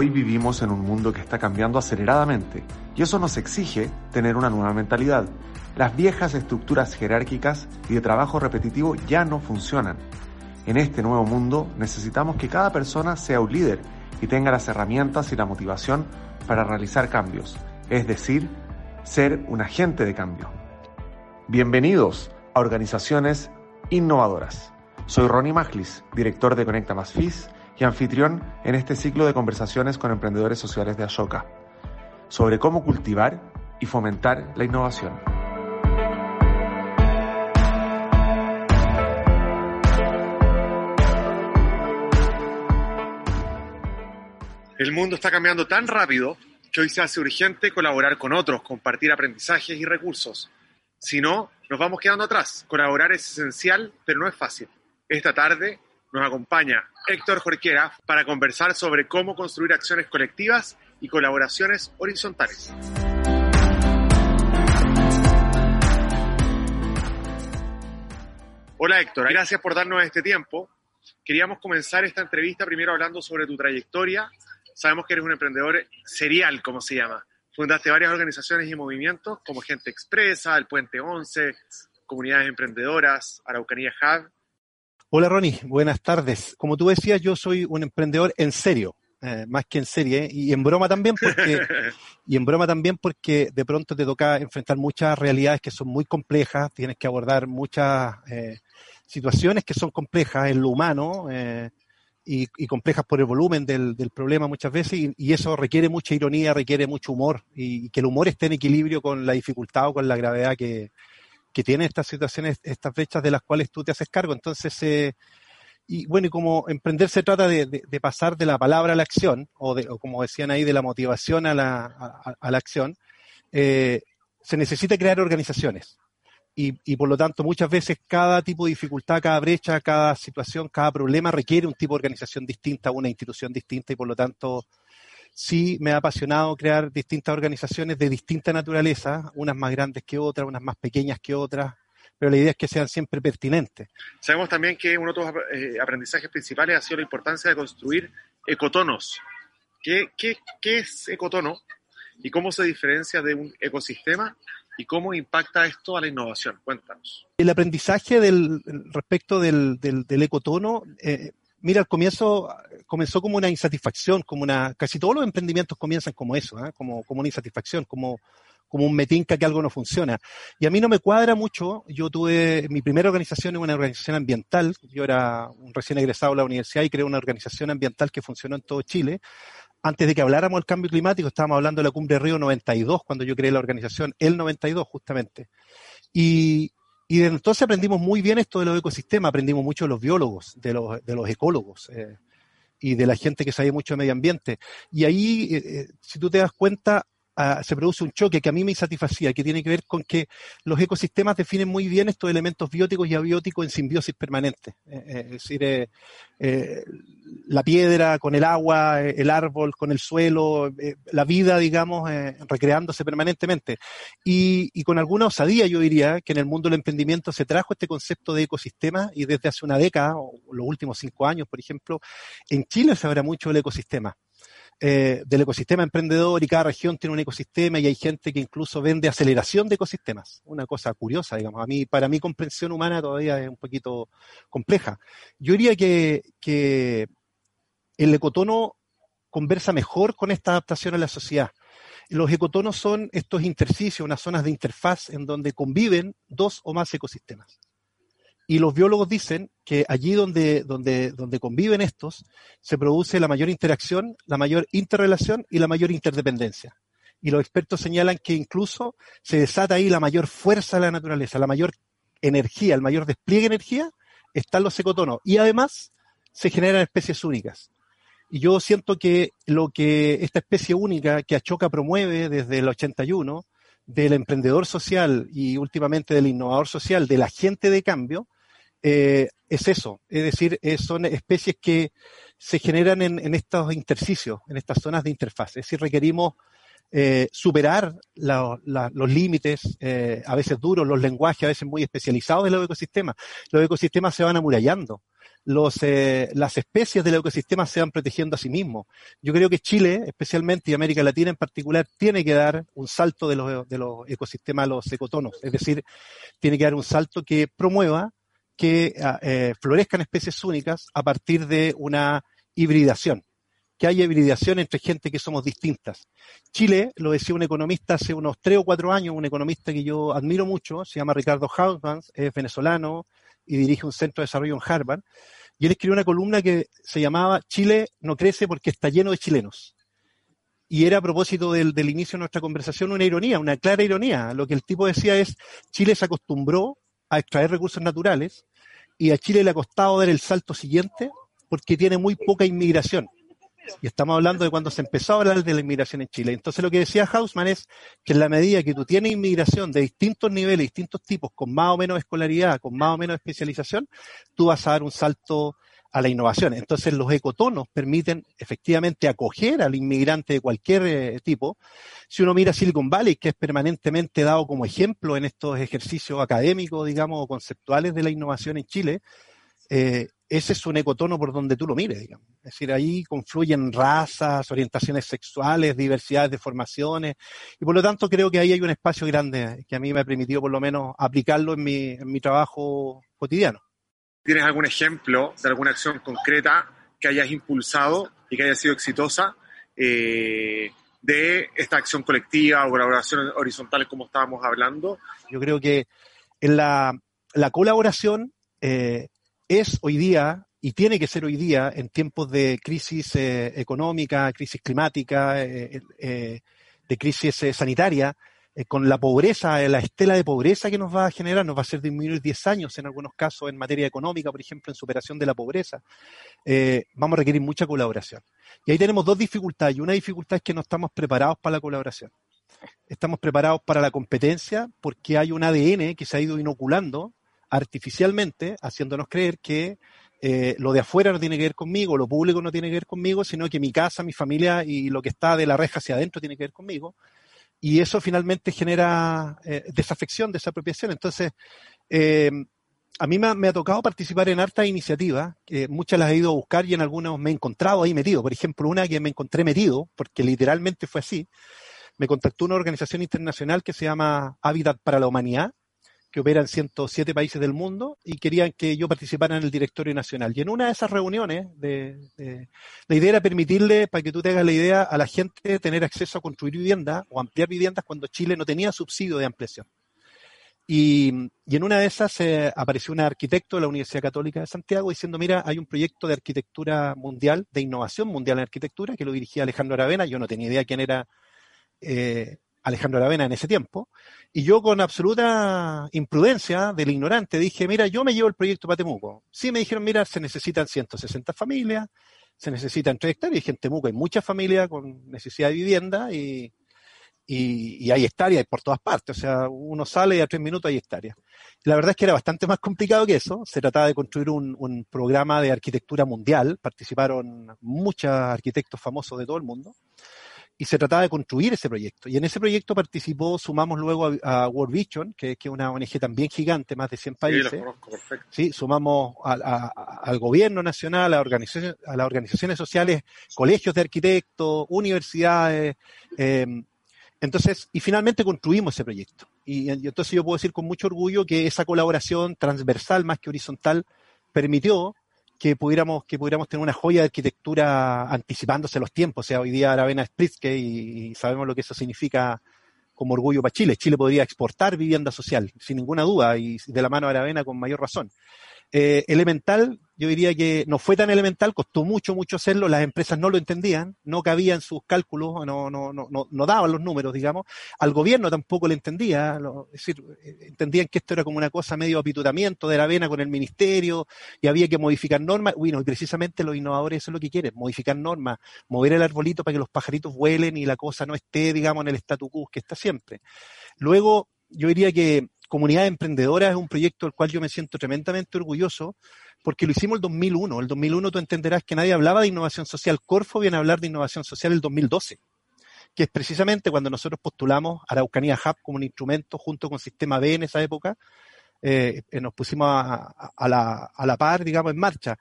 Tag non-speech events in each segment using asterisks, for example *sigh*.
Hoy vivimos en un mundo que está cambiando aceleradamente y eso nos exige tener una nueva mentalidad. Las viejas estructuras jerárquicas y de trabajo repetitivo ya no funcionan. En este nuevo mundo necesitamos que cada persona sea un líder y tenga las herramientas y la motivación para realizar cambios, es decir, ser un agente de cambio. Bienvenidos a Organizaciones Innovadoras. Soy Ronnie Maglis, director de Conecta Más FIS y anfitrión en este ciclo de conversaciones con emprendedores sociales de Ashoka sobre cómo cultivar y fomentar la innovación. El mundo está cambiando tan rápido que hoy se hace urgente colaborar con otros, compartir aprendizajes y recursos. Si no, nos vamos quedando atrás. Colaborar es esencial, pero no es fácil. Esta tarde nos acompaña Héctor Jorquera para conversar sobre cómo construir acciones colectivas y colaboraciones horizontales. Hola Héctor, gracias por darnos este tiempo. Queríamos comenzar esta entrevista primero hablando sobre tu trayectoria. Sabemos que eres un emprendedor serial, como se llama. Fundaste varias organizaciones y movimientos como Gente Expresa, El Puente 11, Comunidades Emprendedoras, Araucanía Hub Hola Ronnie, buenas tardes. Como tú decías, yo soy un emprendedor en serio, eh, más que en serie, y en broma también porque *laughs* y en broma también porque de pronto te toca enfrentar muchas realidades que son muy complejas, tienes que abordar muchas eh, situaciones que son complejas en lo humano eh, y, complejas por el volumen del, problema muchas veces, y, eso requiere mucha ironía, requiere mucho humor, y, y, que el humor esté en equilibrio con la dificultad o con la gravedad que, que tienen estas situaciones, estas fechas de las cuales tú te haces cargo. Entonces, eh, y bueno, y como emprender se trata de, pasar de la palabra a la acción, o, de, o como decían ahí, de la motivación a la, a, la acción, eh, se necesita crear organizaciones. Y, y, por lo tanto, muchas veces cada tipo de dificultad, cada brecha, cada situación, cada problema requiere un tipo de organización distinta, una institución distinta, y por lo tanto, sí me ha apasionado crear distintas organizaciones de distinta naturaleza, unas más grandes que otras, unas más pequeñas que otras, pero la idea es que sean siempre pertinentes. Sabemos también que uno de tus eh, aprendizajes principales ha sido la importancia de construir ecotonos. ¿Qué, qué, qué es ecotono y cómo se diferencia de un ecosistema y cómo impacta esto a la innovación? Cuéntanos. El aprendizaje del, respecto del, del, del ecotono eh, mira, al comienzo comenzó como una insatisfacción, como una, casi todos los emprendimientos comienzan como eso, ¿eh? como, como una insatisfacción, como, como un metinca que algo no funciona. Y a mí no me cuadra mucho. Yo tuve, mi primera organización en una organización ambiental. Yo era un recién egresado de la universidad y creé una organización ambiental que funcionó en todo Chile. Antes de que habláramos del cambio climático, estábamos hablando de la Cumbre Río 92, cuando yo creé la organización, el 92 justamente. Y, y entonces aprendimos muy bien esto de los ecosistemas, aprendimos mucho de los biólogos, de los, de los ecólogos eh, y de la gente que sabe mucho de medio ambiente. Y ahí, eh, eh, si tú te das cuenta, se produce un choque que a mí me satisfacía, que tiene que ver con que los ecosistemas definen muy bien estos elementos bióticos y abióticos en simbiosis permanente. Eh, eh, es decir, eh, la piedra con el agua, el árbol con el suelo, la vida, digamos, recreándose permanentemente. Y, y, con alguna osadía yo diría que en el mundo del emprendimiento se trajo este concepto de ecosistema y desde hace una década, o los últimos cinco años, por ejemplo, en Chile se habla mucho del ecosistema. Eh, del ecosistema emprendedor y cada región tiene un ecosistema y hay gente que incluso vende aceleración de ecosistemas. Una cosa curiosa, digamos. A mí, para mi comprensión humana todavía es un poquito compleja. Yo diría que, que el ecotono conversa mejor con esta adaptación a la sociedad. Los ecotonos son estos intersticios, unas zonas de interfaz en donde conviven dos o más ecosistemas. Y los biólogos dicen que allí donde, donde, donde conviven estos, se produce la mayor interacción, la mayor interrelación y la mayor interdependencia. Y los expertos señalan que incluso se desata ahí la mayor fuerza de la naturaleza, la mayor energía, el mayor despliegue de energía, están los ecotonos. Y además se generan especies únicas. Y yo siento que lo que esta especie única que Achoca promueve desde el 81, del emprendedor social y últimamente del innovador social, del agente de cambio, eh, es eso, es decir, eh, son especies que se generan en, estos intersticios, en estas zonas de interfaz. Es decir, requerimos eh, superar los límites, a veces duros, los lenguajes a veces muy especializados de los ecosistemas. Los ecosistemas se van amurallando. los, las especies del ecosistema se van protegiendo a sí mismos. Yo creo que Chile, especialmente y América Latina en particular, tiene que dar un salto de los, de los ecosistemas a los ecotonos, es decir, tiene que dar un salto que promueva que ah, eh, florezcan especies únicas a partir de una hibridación, que haya hibridación entre gente que somos distintas. Chile, lo decía un economista hace unos tres o cuatro años, un economista que yo admiro mucho, se llama Ricardo Hausmann, es venezolano y dirige un centro de desarrollo en Harvard, y él escribió una columna que se llamaba Chile no crece porque está lleno de chilenos. Y era a propósito del, del inicio de nuestra conversación una ironía, una clara ironía. Lo que el tipo decía es, Chile se acostumbró a extraer recursos naturales y a Chile le ha costado dar el salto siguiente porque tiene muy poca inmigración. Y estamos hablando de cuando se empezó a hablar de la inmigración en Chile. Entonces lo que decía Hausmann es que en la medida que tú tienes inmigración de distintos niveles, distintos tipos, con más o menos escolaridad, con más o menos especialización, tú vas a dar un salto a la innovación. Entonces los ecotonos permiten efectivamente acoger al inmigrante de cualquier eh, tipo. Si uno mira Silicon Valley, que es permanentemente dado como ejemplo en estos ejercicios académicos, digamos, conceptuales de la innovación en Chile, eh, ese es un ecotono por donde tú lo mires, digamos. Es decir, ahí confluyen razas, orientaciones sexuales, diversidades de formaciones, y por lo tanto creo que ahí hay un espacio grande que a mí me ha permitido por lo menos aplicarlo en mi, en mi trabajo cotidiano. ¿Tienes algún ejemplo de alguna acción concreta que hayas impulsado y que haya sido exitosa eh, de esta acción colectiva o colaboración horizontal como estábamos hablando? Yo creo que en la, la colaboración eh, es hoy día y tiene que ser hoy día en tiempos de crisis eh, económica, crisis climática, de crisis sanitaria, eh, con la pobreza, eh, la estela de pobreza que nos va a generar, nos va a hacer disminuir 10 años en algunos casos en materia económica, por ejemplo, en superación de la pobreza, eh, vamos a requerir mucha colaboración. Y ahí tenemos dos dificultades. Y una dificultad es que no estamos preparados para la colaboración. Estamos preparados para la competencia porque hay un ADN que se ha ido inoculando artificialmente, haciéndonos creer que lo de afuera no tiene que ver conmigo, lo público no tiene que ver conmigo, sino que mi casa, mi familia y lo que está de la reja hacia adentro tiene que ver conmigo. Y eso finalmente genera eh, desafección, desapropiación. Entonces, eh, a mí me ha, tocado participar en hartas iniciativas, que muchas las he ido a buscar y en algunas me he encontrado ahí metido. Por ejemplo, una que me encontré metido, porque literalmente fue así, me contactó una organización internacional que se llama Hábitat para la Humanidad, que opera en 107 países del mundo y querían que yo participara en el directorio nacional. Y en una de esas reuniones, la idea era permitirle, para que tú te hagas la idea, a la gente tener acceso a construir viviendas o ampliar viviendas cuando Chile no tenía subsidio de ampliación. Y, y en una de esas eh, apareció un arquitecto de la Universidad Católica de Santiago diciendo, mira, hay un proyecto de arquitectura mundial, de innovación mundial en arquitectura, que lo dirigía Alejandro Aravena, yo no tenía idea quién era eh, Alejandro Aravena en ese tiempo, y yo con absoluta imprudencia del ignorante dije, mira, yo me llevo el proyecto para Temuco. Sí me dijeron, mira, se necesitan 160 familias, se necesitan tres hectáreas, y en Temuco hay muchas familias con necesidad de vivienda y, y, hay hectáreas por todas partes, o sea, uno sale y a tres minutos hay hectáreas. La verdad es que era bastante más complicado que eso, se trataba de construir un programa de arquitectura mundial, participaron muchos arquitectos famosos de todo el mundo, y se trataba de construir ese proyecto. Y en ese proyecto participó, sumamos luego a, a World Vision, que, que, es una ONG también gigante, más de 100 países. Sí, conozco, perfecto. sí sumamos a, a, al gobierno nacional, a, organizaciones, a las organizaciones sociales, colegios de arquitectos, universidades. Eh, entonces, y finalmente construimos ese proyecto. Y, y entonces yo puedo decir con mucho orgullo que esa colaboración transversal más que horizontal permitió que pudiéramos, que pudiéramos tener una joya de arquitectura anticipándose los tiempos. O sea, hoy día Aravena es Pritzke y, sabemos lo que eso significa como orgullo para Chile. Chile podría exportar vivienda social, sin ninguna duda, y de la mano de Aravena con mayor razón. Eh, elemental, yo diría que no fue tan elemental, costó mucho, mucho hacerlo, las empresas no lo entendían, no cabían sus cálculos, no, no, no, no, daban los números, digamos, al gobierno tampoco le entendía, es decir, entendían que esto era como una cosa medio apitutamiento de la vena con el ministerio y había que modificar normas, bueno, y precisamente los innovadores eso es lo que quieren, modificar normas, mover el arbolito para que los pajaritos vuelen y la cosa no esté, digamos, en el statu quo que está siempre. Luego, yo diría que Comunidad Emprendedora es un proyecto del cual yo me siento tremendamente orgulloso porque lo hicimos el 2001. El 2001 tú entenderás que nadie hablaba de innovación social. Corfo viene a hablar de innovación social el 2012, que es precisamente cuando nosotros postulamos Araucanía Hub como un instrumento junto con Sistema B en esa época eh, nos pusimos a, la, a, la, par, digamos, en marcha.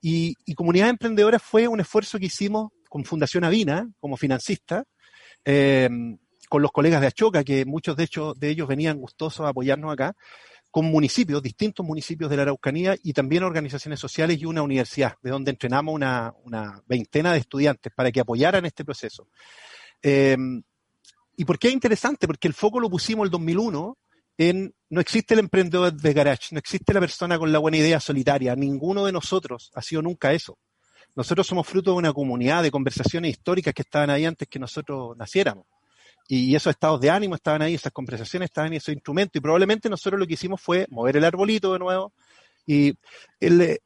Y, y Comunidad Emprendedora fue un esfuerzo que hicimos con Fundación Avina, como financista, eh, con los colegas de Achoca, que muchos de, hecho, de ellos venían gustosos a apoyarnos acá, con municipios, distintos municipios de la Araucanía y también organizaciones sociales y una universidad, de donde entrenamos una, veintena de estudiantes para que apoyaran este proceso. Eh, ¿Y por qué es interesante? Porque el foco lo pusimos el 2001 en no existe el emprendedor de garage, no existe la persona con la buena idea solitaria, ninguno de nosotros ha sido nunca eso. Nosotros somos fruto de una comunidad de conversaciones históricas que estaban ahí antes que nosotros naciéramos. Y esos estados de ánimo estaban ahí, esas conversaciones estaban ahí, esos instrumentos. Y probablemente nosotros lo que hicimos fue mover el arbolito de nuevo. Y el, eh,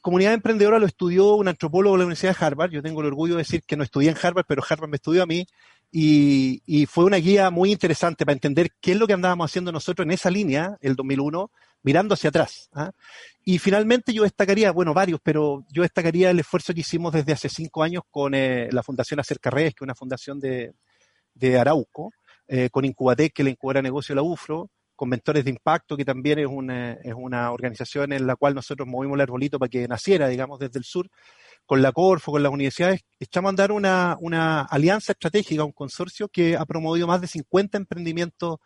comunidad emprendedora lo estudió un antropólogo de la Universidad de Harvard. Yo tengo el orgullo de decir que no estudié en Harvard, pero Harvard me estudió a mí. Y, y, fue una guía muy interesante para entender qué es lo que andábamos haciendo nosotros en esa línea, el 2001, mirando hacia atrás. ¿ah? Y finalmente yo destacaría, bueno, varios, pero yo destacaría el esfuerzo que hicimos desde hace cinco años con eh, la Fundación Acerca Redes, que es una fundación de, de Arauco, eh, con Incubatec, que es la incubadora de negocio de la UFRO, con Mentores de Impacto, que también es una, es una organización en la cual nosotros movimos el arbolito para que naciera, digamos, desde el sur, con la Corfo, con las universidades, echamos a andar una, una alianza estratégica, un consorcio que ha promovido más de 50 emprendimientos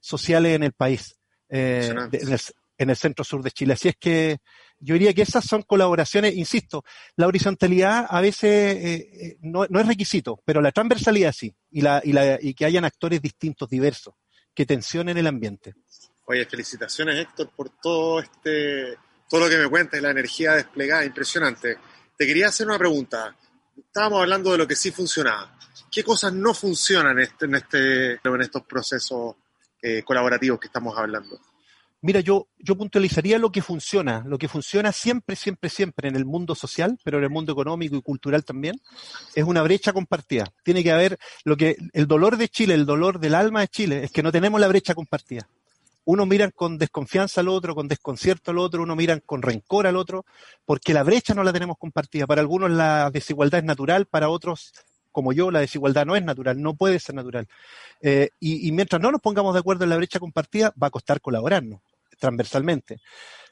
sociales en el país, eh, en, el, en el centro sur de Chile. Así es que yo diría que esas son colaboraciones, insisto, la horizontalidad a veces eh, eh, no, no, es requisito, pero la transversalidad sí, y, la, y, la, y que hayan actores distintos, diversos, que tensionen el ambiente. Oye, felicitaciones Héctor por todo este, todo lo que me cuentas, la energía desplegada, impresionante. Te quería hacer una pregunta. Estábamos hablando de lo que sí funcionaba. ¿Qué cosas no funcionan en, este, en, este, estos procesos eh, colaborativos que estamos hablando? Mira, yo, puntualizaría lo que funciona, lo que funciona siempre, siempre, siempre en el mundo social, pero en el mundo económico y cultural también, es una brecha compartida. Tiene que haber lo que, el dolor de Chile, el dolor del alma de Chile, es que no tenemos la brecha compartida. Uno miran con desconfianza al otro, con desconcierto al otro, uno miran con rencor al otro, porque la brecha no la tenemos compartida. Para algunos la desigualdad es natural, para otros como yo, la desigualdad no es natural, no puede ser natural. Eh, y, y, mientras no nos pongamos de acuerdo en la brecha compartida, va a costar colaborarnos transversalmente.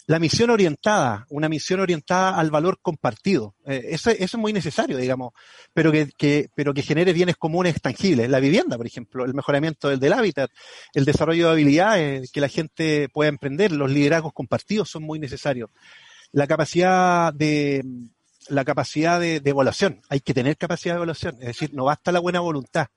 La misión orientada, una misión orientada al valor compartido. Eh, eso, eso, es muy necesario, digamos, pero que, que, pero que genere bienes comunes tangibles. La vivienda, por ejemplo, el mejoramiento del, del hábitat, el desarrollo de habilidades que la gente pueda emprender, los liderazgos compartidos son muy necesarios. La capacidad de, la capacidad de, de, evaluación. Hay que tener capacidad de evaluación. Es decir, no basta la buena voluntad.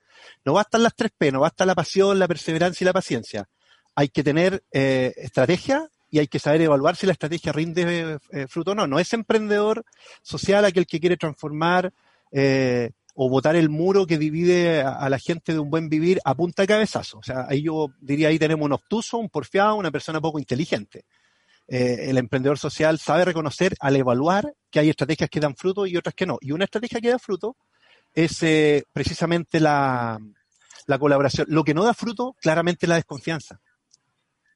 No bastan las tres P, no basta la pasión, la perseverancia y la paciencia hay que tener eh, estrategia y hay que saber evaluar si la estrategia rinde eh, fruto o no. No es emprendedor social aquel que quiere transformar eh, o botar el muro que divide a, la gente de un buen vivir a punta de cabezazo. O sea, ahí yo diría, ahí tenemos un obtuso, un porfiado, una persona poco inteligente. Eh, el emprendedor social sabe reconocer al evaluar que hay estrategias que dan fruto y otras que no. Y una estrategia que da fruto es eh, precisamente la, la colaboración. Lo que no da fruto, claramente, es la desconfianza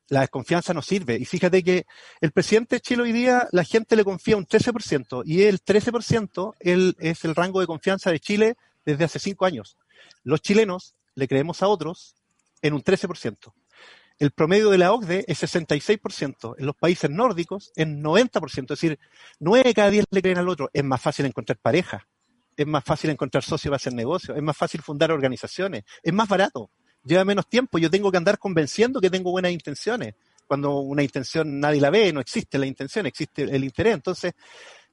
la desconfianza no sirve. Y fíjate que el presidente de Chile hoy día, la gente le confía un 13%, y el 13% él, es el rango de confianza de Chile desde hace cinco años. Los chilenos le creemos a otros en un 13%. El promedio de la OCDE es 66%. En los países nórdicos es 90%. Es decir, 9 de cada 10 le creen al otro. Es más fácil encontrar pareja. Es más fácil encontrar socios para hacer negocios. Es más fácil fundar organizaciones. Es más barato lleva menos tiempo, yo tengo que andar convenciendo que tengo buenas intenciones. Cuando una intención nadie la ve, no existe la intención, existe el interés. Entonces,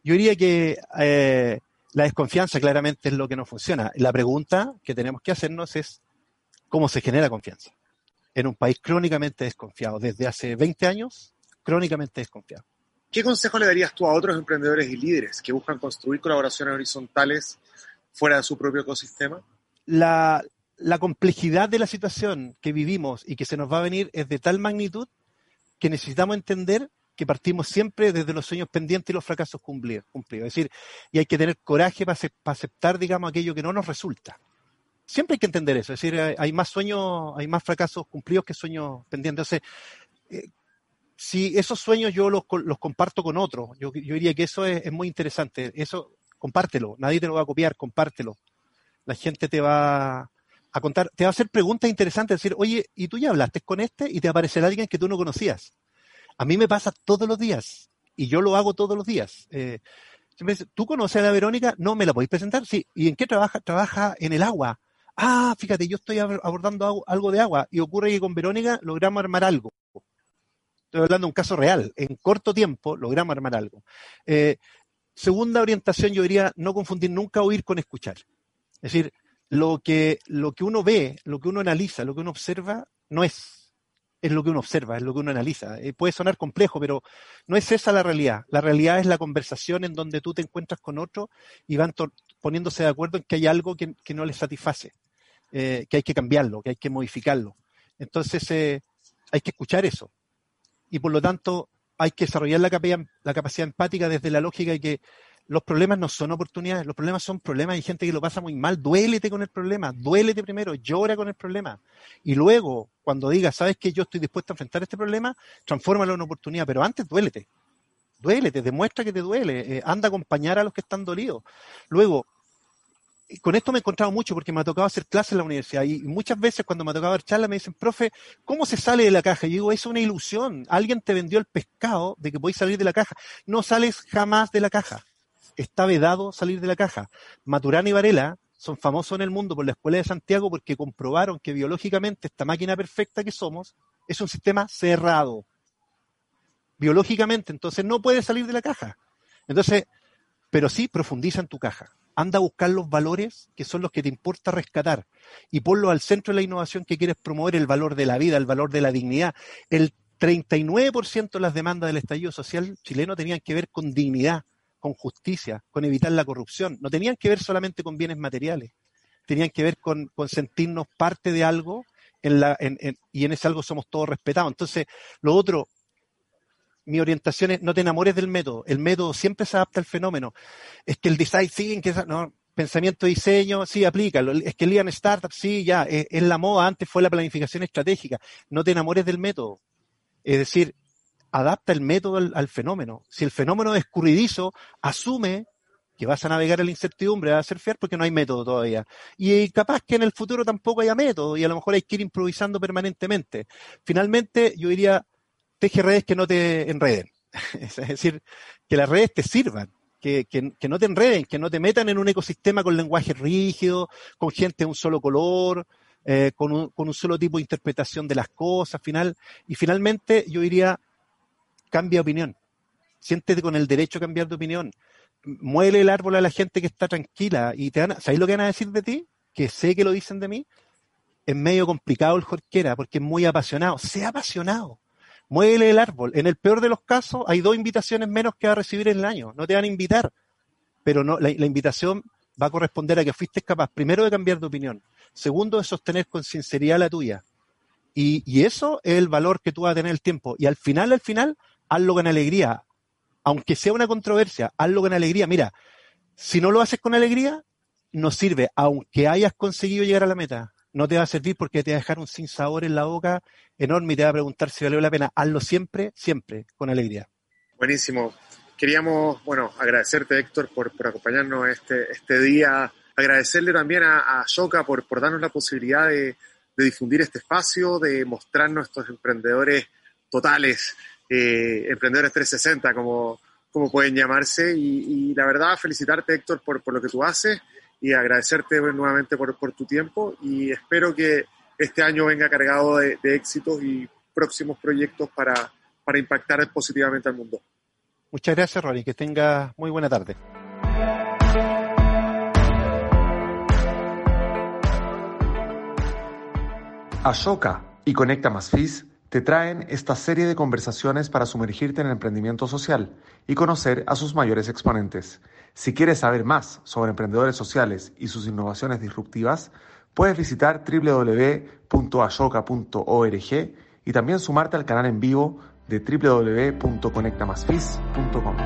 yo diría que eh, la desconfianza claramente es lo que no funciona. La pregunta que tenemos que hacernos es cómo se genera confianza en un país crónicamente desconfiado. Desde hace 20 años, crónicamente desconfiado. ¿Qué consejo le darías tú a otros emprendedores y líderes que buscan construir colaboraciones horizontales fuera de su propio ecosistema? La, la complejidad de la situación que vivimos y que se nos va a venir es de tal magnitud que necesitamos entender que partimos siempre desde los sueños pendientes y los fracasos cumplidos. Es decir, y hay que tener coraje para, aceptar, digamos, aquello que no nos resulta. Siempre hay que entender eso. Es decir, hay más sueños, hay más fracasos cumplidos que sueños pendientes. Entonces, eh, si esos sueños yo los, comparto con otros, yo, yo, diría que eso es, es muy interesante. Eso, compártelo. Nadie te lo va a copiar, compártelo. La gente te va, a contar, te va a hacer preguntas interesantes, decir, oye, ¿y tú ya hablaste con este? Y te aparecerá alguien que tú no conocías. A mí me pasa todos los días y yo lo hago todos los días. Eh, ¿Tú conoces a la Verónica? No, ¿me la podéis presentar? Sí. ¿Y en qué trabaja? Trabaja en el agua. Ah, fíjate, yo estoy abordando algo de agua y ocurre que con Verónica logramos armar algo. Estoy hablando de un caso real. En corto tiempo logramos armar algo. Eh, segunda orientación, yo diría no confundir nunca oír con escuchar. Es decir, lo que, lo que uno ve, lo que uno analiza, lo que uno observa, no es, es lo que uno observa, es lo que uno analiza. Eh, puede sonar complejo, pero no es esa la realidad. La realidad es la conversación en donde tú te encuentras con otro y van poniéndose de acuerdo en que hay algo que, no les satisface, eh, que hay que cambiarlo, que hay que modificarlo. Entonces, eh, hay que escuchar eso. Y por lo tanto, hay que desarrollar la la capacidad empática desde la lógica de que los problemas no son oportunidades, los problemas son problemas. Hay gente que lo pasa muy mal. Duélete con el problema, duélete primero, llora con el problema. Y luego, cuando digas, sabes que yo estoy dispuesto a enfrentar este problema, transfórmalo en oportunidad. Pero antes, duélete. Duélete, demuestra que te duele. Eh, anda a acompañar a los que están dolidos. Luego, con esto me he encontrado mucho porque me ha tocado hacer clases en la universidad y muchas veces cuando me ha tocado dar charlas me dicen, profe, ¿cómo se sale de la caja? Y digo, es una ilusión. Alguien te vendió el pescado de que podéis salir de la caja. No sales jamás de la caja. Está vedado salir de la caja. Maturana y Varela son famosos en el mundo por la Escuela de Santiago porque comprobaron que biológicamente esta máquina perfecta que somos es un sistema cerrado. Biológicamente, entonces no puedes salir de la caja. Entonces, pero sí profundiza en tu caja anda a buscar los valores que son los que te importa rescatar y ponlo al centro de la innovación que quieres promover, el valor de la vida, el valor de la dignidad. El 39% de las demandas del estallido social chileno tenían que ver con dignidad, con justicia, con evitar la corrupción. No tenían que ver solamente con bienes materiales, tenían que ver con, sentirnos parte de algo en la, y en ese algo somos todos respetados. Entonces, lo otro, mi orientación es no te enamores del método. El método siempre se adapta al fenómeno. Es que el design sí, que no, pensamiento diseño, sí, aplícalo. Es que Lean Startup, sí, ya, es, la moda, antes fue la planificación estratégica. No te enamores del método. Es decir, adapta el método al, fenómeno. Si el fenómeno es escurridizo, asume que vas a navegar en la incertidumbre, vas a ser fiar porque no hay método todavía. Y capaz que en el futuro tampoco haya método y a lo mejor hay que ir improvisando permanentemente. Finalmente, yo diría, teje redes que no te enreden. *laughs* es decir, que las redes te sirvan, que, no te enreden, que no te metan en un ecosistema con lenguaje rígido, con gente de un solo color, eh, con, un, con un solo tipo de interpretación de las cosas, final. Y finalmente yo diría, cambia opinión. Siéntete con el derecho a cambiar de opinión. Muele el árbol a la gente que está tranquila y te van ¿sabéis lo que van a decir de ti? Que sé que lo dicen de mí. Es medio complicado el Jorquera porque es muy apasionado. Sea apasionado muévele el árbol. En el peor de los casos, hay dos invitaciones menos que va a recibir en el año. No te van a invitar, pero no, la, invitación va a corresponder a que fuiste capaz, primero, de cambiar de opinión, segundo, de sostener con sinceridad la tuya. Y, y eso es el valor que tú vas a tener el tiempo. Y al final, al final, hazlo con alegría. Aunque sea una controversia, hazlo con alegría. Mira, si no lo haces con alegría, no sirve, aunque hayas conseguido llegar a la meta no te va a servir porque te va a dejar un sin sabor en la boca enorme y te va a preguntar si valió la pena. Hazlo siempre, siempre, con alegría. Buenísimo. Queríamos, bueno, agradecerte, Héctor, por, por acompañarnos este, este día. Agradecerle también a, a Shoka por, por darnos la posibilidad de, difundir este espacio, de mostrarnos estos emprendedores totales, eh, emprendedores 360, como, como pueden llamarse. Y, y, la verdad, felicitarte, Héctor, por, por lo que tú haces y agradecerte nuevamente por, por, tu tiempo y espero que este año venga cargado de, éxitos y próximos proyectos para, para impactar positivamente al mundo. Muchas gracias, Ronnie. Que tenga muy buena tarde. Ashoka y Conecta Más FIS te traen esta serie de conversaciones para sumergirte en el emprendimiento social y conocer a sus mayores exponentes. Si quieres saber más sobre emprendedores sociales y sus innovaciones disruptivas, puedes visitar www.ashoka.org y también sumarte al canal en vivo de www.conectamasfis.com.